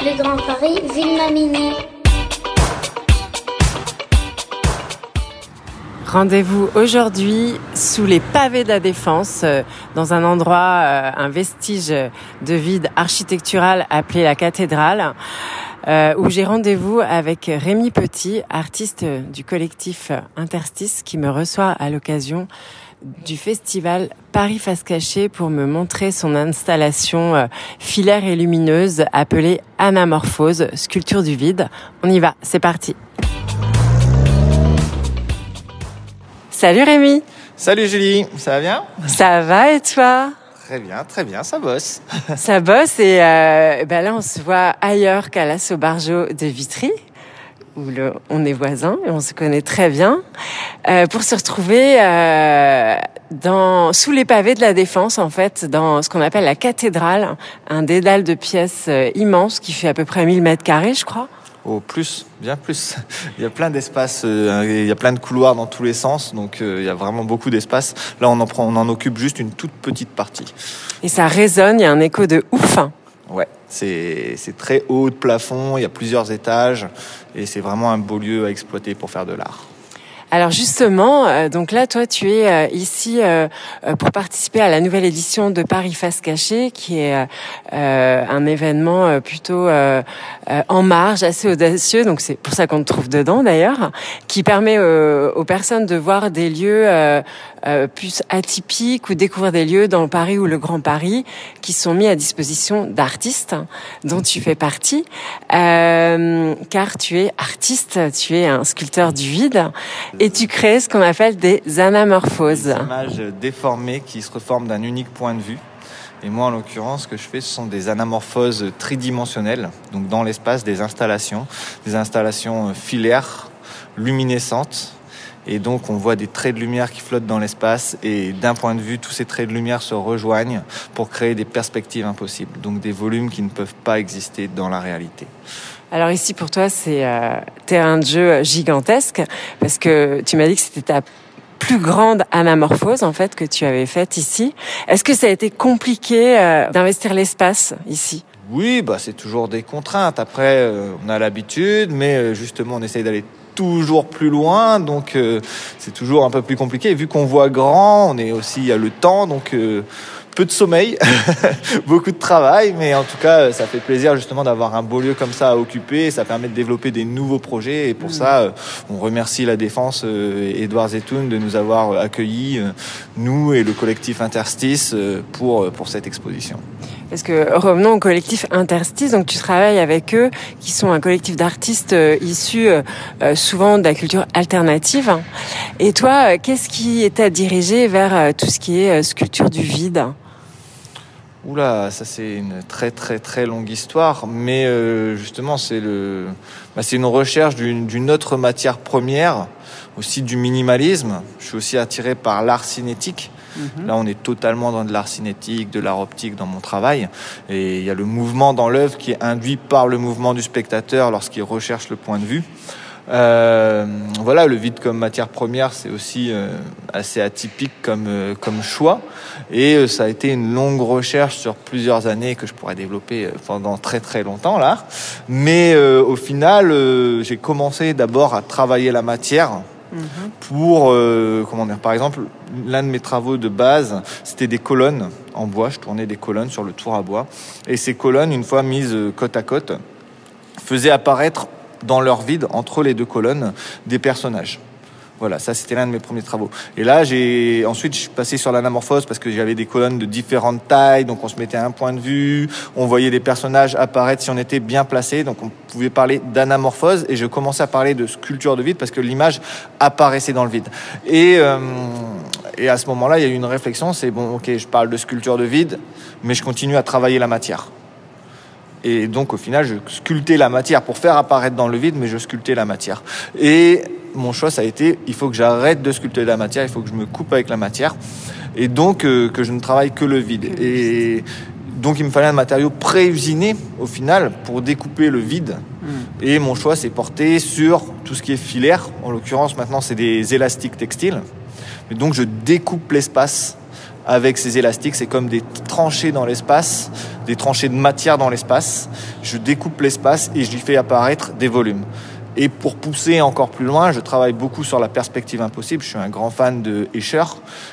Le Grand Paris, Ville Rendez-vous aujourd'hui sous les pavés de la Défense, euh, dans un endroit, euh, un vestige de vide architectural appelé la cathédrale, euh, où j'ai rendez-vous avec Rémi Petit, artiste du collectif Interstice, qui me reçoit à l'occasion du festival Paris Face Cachée pour me montrer son installation filaire et lumineuse appelée Anamorphose, sculpture du vide. On y va, c'est parti. Salut Rémi. Salut Julie, ça va bien? Ça va et toi? Très bien, très bien, ça bosse. ça bosse et euh, ben là on se voit ailleurs qu'à la Sobargeau de Vitry où le, on est voisins et on se connaît très bien, euh, pour se retrouver euh, dans sous les pavés de la Défense, en fait, dans ce qu'on appelle la cathédrale, un dédale de pièces euh, immense qui fait à peu près 1000 mètres carrés, je crois. Au plus, bien plus. Il y a plein d'espace, euh, il y a plein de couloirs dans tous les sens, donc euh, il y a vraiment beaucoup d'espace. Là, on en prend, on en occupe juste une toute petite partie. Et ça résonne, il y a un écho de ouf. Ouais, c'est c'est très haut de plafond, il y a plusieurs étages, et c'est vraiment un beau lieu à exploiter pour faire de l'art. Alors justement, euh, donc là, toi, tu es euh, ici euh, pour participer à la nouvelle édition de Paris Face Cachée, qui est un événement plutôt en marge, assez audacieux. Donc c'est pour ça qu'on te trouve dedans d'ailleurs, qui permet aux personnes de voir des lieux plus atypiques ou découvrir des lieux dans Paris ou le Grand Paris qui sont mis à disposition d'artistes dont tu fais partie, car tu es artiste, tu es un sculpteur du vide et tu crées ce qu'on appelle des anamorphoses. Des images déformées qui se reforment d'un unique point de vue. Et moi, en l'occurrence, ce que je fais, ce sont des anamorphoses tridimensionnelles, donc dans l'espace, des installations, des installations filaires, luminescentes. Et donc, on voit des traits de lumière qui flottent dans l'espace. Et d'un point de vue, tous ces traits de lumière se rejoignent pour créer des perspectives impossibles. Donc, des volumes qui ne peuvent pas exister dans la réalité. Alors ici pour toi c'est euh, terrain de jeu gigantesque parce que tu m'as dit que c'était ta plus grande anamorphose en fait que tu avais faite ici. Est-ce que ça a été compliqué euh, d'investir l'espace ici? Oui, bah c'est toujours des contraintes. Après euh, on a l'habitude, mais euh, justement on essaye d'aller toujours plus loin, donc c'est toujours un peu plus compliqué. Et vu qu'on voit grand, on est aussi a le temps, donc peu de sommeil, beaucoup de travail, mais en tout cas, ça fait plaisir justement d'avoir un beau lieu comme ça à occuper. Ça permet de développer des nouveaux projets et pour mm. ça, euh, on remercie la Défense euh, Edouard Zetoun de nous avoir euh, accueillis, nous et le collectif Interstice, pour, pour cette exposition. Parce que revenons au collectif Interstice, donc tu travailles avec eux, qui sont un collectif d'artistes issus souvent de la culture alternative. Et toi, qu'est-ce qui t'a dirigé vers tout ce qui est sculpture du vide? Oula, ça c'est une très très très longue histoire, mais euh, justement c'est le, bah, c'est une recherche d'une autre matière première, aussi du minimalisme. Je suis aussi attiré par l'art cinétique. Mhm. Là, on est totalement dans de l'art cinétique, de l'art optique dans mon travail, et il y a le mouvement dans l'œuvre qui est induit par le mouvement du spectateur lorsqu'il recherche le point de vue. Euh, voilà, le vide comme matière première, c'est aussi euh, assez atypique comme, euh, comme choix. Et ça a été une longue recherche sur plusieurs années que je pourrais développer pendant très très longtemps là. Mais au final, j'ai commencé d'abord à travailler la matière. Mhm. Pour, comment dire, par exemple, l'un de mes travaux de base, c'était des colonnes en bois. Je tournais des colonnes sur le tour à bois. Et ces colonnes, une fois mises côte à côte, faisaient apparaître dans leur vide, entre les deux colonnes, des personnages. Voilà, ça c'était l'un de mes premiers travaux. Et là, j'ai ensuite je suis passé sur l'anamorphose parce que j'avais des colonnes de différentes tailles, donc on se mettait à un point de vue, on voyait des personnages apparaître si on était bien placé, donc on pouvait parler d'anamorphose et je commençais à parler de sculpture de vide parce que l'image apparaissait dans le vide. Et euh, et à ce moment-là, il y a eu une réflexion, c'est bon, ok, je parle de sculpture de vide, mais je continue à travailler la matière. Et donc au final, je sculptais la matière pour faire apparaître dans le vide, mais je sculptais la matière. Et mon choix, ça a été, il faut que j'arrête de sculpter la matière, il faut que je me coupe avec la matière, et donc euh, que je ne travaille que le vide. Et donc il me fallait un matériau pré-usiné au final pour découper le vide. Hmm. Et mon choix s'est porté sur tout ce qui est filaire. En l'occurrence, maintenant, c'est des élastiques textiles. Et donc je découpe l'espace avec ces élastiques. C'est comme des tranchées dans l'espace, des tranchées de matière dans l'espace. Je découpe l'espace et lui fais apparaître des volumes. Et pour pousser encore plus loin, je travaille beaucoup sur la perspective impossible. Je suis un grand fan de Escher,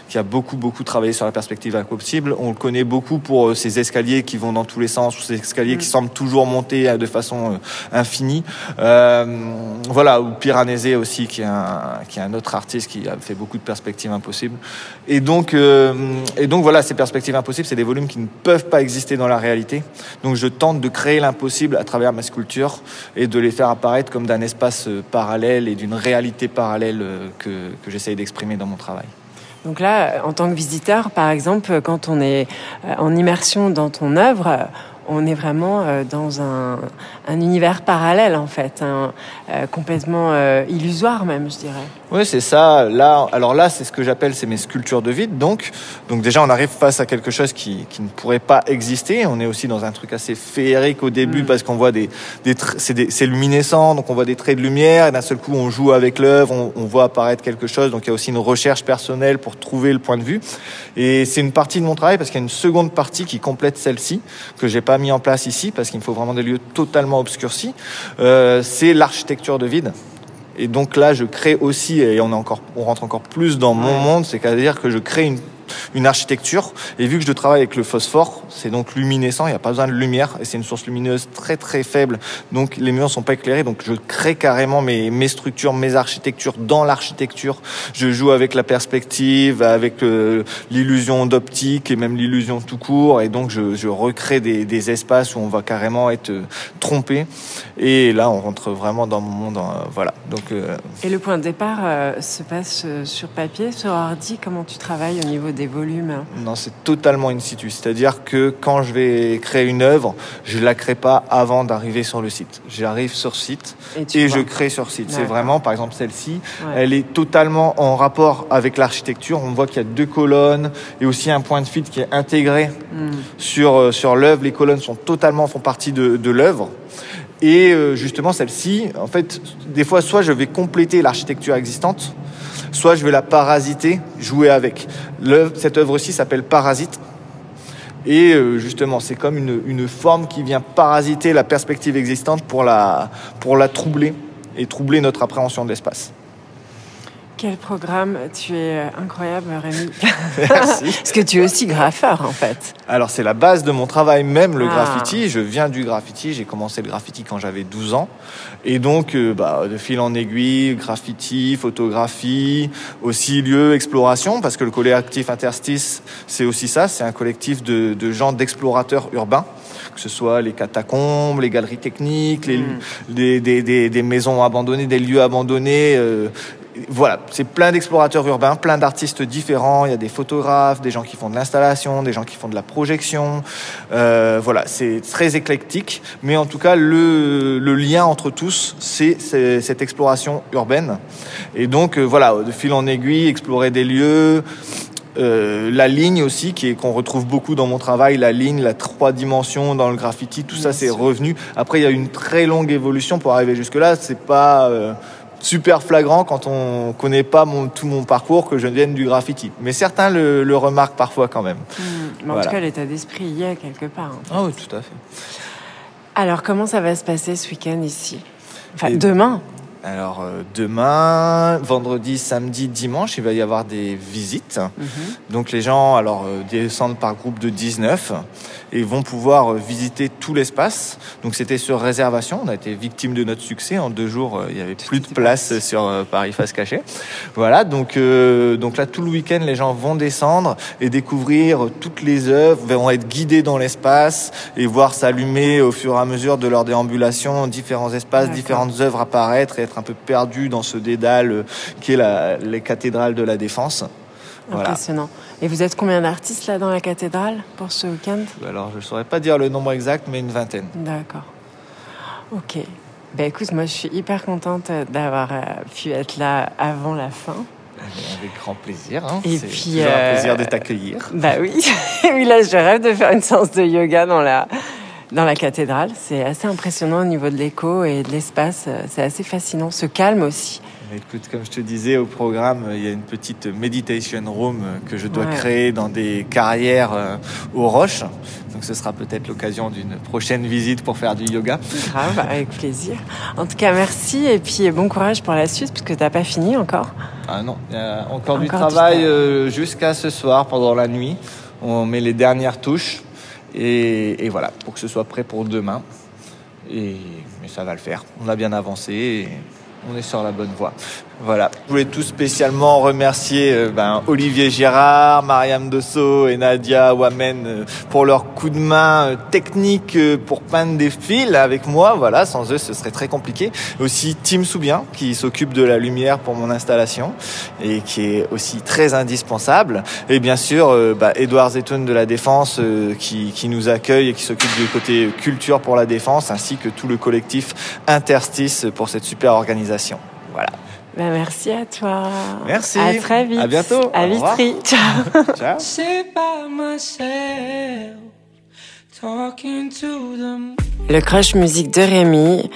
qui a beaucoup, beaucoup travaillé sur la perspective impossible. On le connaît beaucoup pour euh, ces escaliers qui vont dans tous les sens, ou ces escaliers qui mm. semblent toujours monter euh, de façon euh, infinie. Euh, voilà, ou Piranesi aussi, qui est, un, qui est un autre artiste qui a fait beaucoup de perspectives impossibles. Et donc, euh, et donc voilà, ces perspectives impossibles, c'est des volumes qui ne peuvent pas exister dans la réalité. Donc je tente de créer l'impossible à travers ma sculpture et de les faire apparaître comme d'un espace espace euh, parallèle et d'une réalité parallèle euh, que, que j'essaye d'exprimer dans mon travail. Donc là, en tant que visiteur, par exemple, quand on est euh, en immersion dans ton œuvre, on est vraiment euh, dans un, un, univers parallèle en fait, un, euh, complètement euh, illusoire même, je dirais. Oui, c'est ça. Là, alors là, c'est ce que j'appelle c'est mes sculptures de vide. Donc, donc déjà, on arrive face à quelque chose qui, qui ne pourrait pas exister. On est aussi dans un truc assez féerique au début mm. parce qu'on voit des, des c'est luminescent, donc on voit des traits de lumière et d'un seul coup, on joue avec l'œuvre, on, on voit apparaître quelque chose. Donc il y a aussi une recherche personnelle pour trouver le point de vue. Et c'est une partie de mon travail parce qu'il y a une seconde partie qui complète celle-ci que j'ai pas mis en place ici, parce qu'il me faut vraiment des lieux totalement obscurcis, euh, c'est l'architecture de vide. Et donc là, je crée aussi, et on, est encore, on rentre encore plus dans mon monde, c'est-à-dire que je crée une une architecture. Et vu que je travaille avec le phosphore, c'est donc luminescent, il n'y a pas besoin de lumière, et c'est une source lumineuse très très faible, donc les murs ne sont pas éclairés, donc je crée carrément mes, structures, mes architectures dans l'architecture. Je joue avec la perspective, avec euh, l'illusion d'optique et même l'illusion tout court, et donc je, recrée des, espaces où on va carrément être euh, trompé. Et là, on rentre vraiment dans mon monde. Euh, voilà. Donc. Et le point de départ se passe sur papier, sur ordi. Comment tu travailles au niveau des volumes Non, c'est totalement in situ. C'est-à-dire que quand je vais créer une œuvre, je la crée pas avant d'arriver sur le site. J'arrive sur site et, je crée sur site. C'est vraiment, par exemple, celle-ci, elle est totalement en rapport avec l'architecture. On voit qu'il y a deux colonnes et aussi un point de fuite qui est intégré hmm. sur, euh, sur l'œuvre. Les colonnes sont totalement, font partie de, de l'œuvre. Et euh, justement, celle-ci, en fait, des fois, soit je vais compléter l'architecture existante, soit je vais la parasiter, jouer avec. cette œuvre-ci s'appelle Parasite. Et euh, justement, c'est comme une, une, forme qui vient parasiter la perspective existante pour la, pour la troubler et troubler notre appréhension de l'espace. Quel programme Tu es euh, incroyable, Rémi. Merci. Parce que tu es aussi graffeur, en fait. Alors, c'est la base de mon travail, même le ah. graffiti. Je viens du graffiti. J'ai commencé le graffiti quand j'avais 12 ans. Et donc, euh, bah, de fil en aiguille, graffiti, photographie, aussi lieu, exploration, parce que le collectif Interstice, c'est aussi ça. C'est un collectif de, de gens d'explorateurs urbains que ce soit les catacombes, les galeries techniques, les, mm. des, des, des, maisons abandonnées, des lieux abandonnés, euh, voilà, c'est plein d'explorateurs urbains, plein d'artistes différents. Il y a des photographes, des gens qui font de l'installation, des gens qui font de la projection. Euh, voilà, c'est très éclectique. Mais en tout cas, le, le lien entre tous, c'est cette exploration urbaine. Et donc, euh, voilà, de fil en aiguille, explorer des lieux. Euh, la ligne aussi, qui est qu'on retrouve beaucoup dans mon travail, la ligne, la trois dimensions dans le graffiti, tout ça c'est revenu. Après, il y a une très longue évolution pour arriver jusque là. C'est pas euh, super flagrant quand on connaît pas mon, tout mon parcours que je vienne du graffiti. Mais certains le, le remarquent parfois quand même. Mmh. Mais en tout cas, l'état d'esprit y est quelque part. En fait. Ah oui, tout à fait. Alors, comment ça va se passer ce week-end ici? Enfin, Et demain alors euh, demain, vendredi, samedi, dimanche, il va y avoir des visites. Mhm. Donc les gens alors euh, descendent par groupe de 19 et vont pouvoir euh, visiter tout l'espace. Donc c'était sur réservation. On a été victime de notre succès. En deux jours, il y avait plus de place sur Paris face cachée. Voilà. Donc donc là tout le week-end, les gens vont descendre et découvrir toutes les œuvres, vont être guidés dans l'espace et voir s'allumer au fur et à mesure de leur déambulation différents espaces, différentes œuvres apparaître et être un peu perdu dans ce dédale euh, qui est la, les cathédrales de la Défense. Impressionnant. Et vous êtes combien d'artistes là dans la cathédrale pour ce week-end? Alors je ne saurais pas dire le nombre exact, mais une vingtaine. D'accord. Ok. Ben écoute, moi je suis hyper contente d'avoir euh, pu être là avant la fin. Avec grand plaisir. Hein. Et puis, un euh, plaisir de t'accueillir. Bah oui. oui, là, je rêve de faire une séance de yoga dans la, dans la cathédrale. C'est assez impressionnant au niveau de l'écho et de l'espace. C'est assez fascinant. Ce calme aussi. Écoute, comme je te disais au programme, il y a une petite meditation room que je dois Ouais. créer dans des carrières euh, aux roches. Donc ce sera peut-être l'occasion d'une prochaine visite pour faire du yoga. Grave, avec plaisir. En tout cas, merci et puis bon courage pour la suite parce que t'as pas fini encore. Ah non, il y a encore, du Encore du travail euh, jusqu'à ce soir pendant la nuit. On met les dernières touches et, voilà, pour que ce soit prêt pour demain. Et ça va le faire. On a bien avancé et on est sur la bonne voie. Voilà. Je voulais tout spécialement remercier euh, ben, Olivier Girard, Mariam Dosso et Nadia Wamen euh, pour leur coup de main euh, technique pour peindre des fils avec moi. Voilà, sans eux, ce serait très compliqué. Aussi Tim Soubien qui s'occupe de la lumière pour mon installation et qui est aussi très indispensable. Et bien sûr, bah, Edouard Zetoun de la Défense qui, qui nous accueille et qui s'occupe du côté culture pour la Défense, ainsi que tout le collectif Interstice pour cette super organisation. Voilà. Ben, merci à toi. Merci. À très vite. À bientôt. À. Vitry. Ciao. Ciao. Le crush musique de Rémi,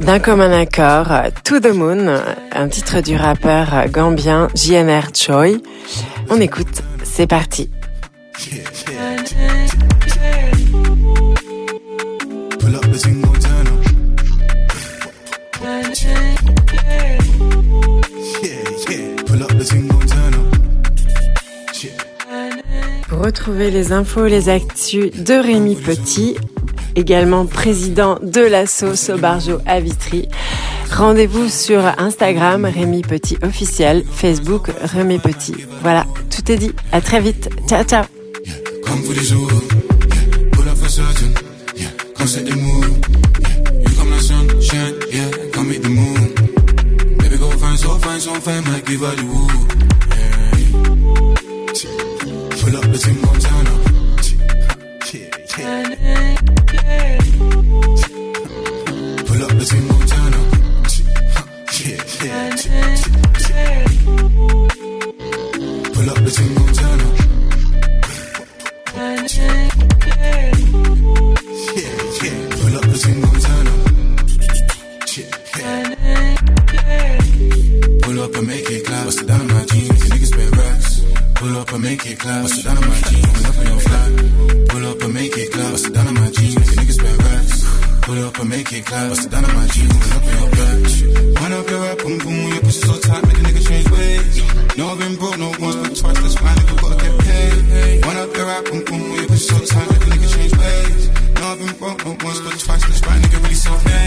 d'un commun accord, To the Moon, un titre du rappeur gambien JNR Choi. On écoute, c'est parti. Pull up retrouver les infos, les actus de Rémi Petit, également président de l'asso Sobarjo à Vitry, rendez-vous sur Instagram Rémi Petit officiel, Facebook Rémi Petit. Voilà, tout est dit. À très vite. Ciao, ciao. Make it clap. Bust it down on my jeans. Pull up on your flat. Pull up and make it clap. Bust it down on my jeans. The niggas spend racks. Pull up and make it clap. Bust it down on my jeans. Pull up on your flat. Wind up your rap, boom boom. Your pussy so tight, make a nigga change ways. No, I've been broke, no once, but twice. That's fine, nigga, gotta get paid. Wind up your rap, boom boom. Your pussy so tight, make a nigga change ways. No, I've been broke, no once, but twice. That's fine, nigga, really self-made.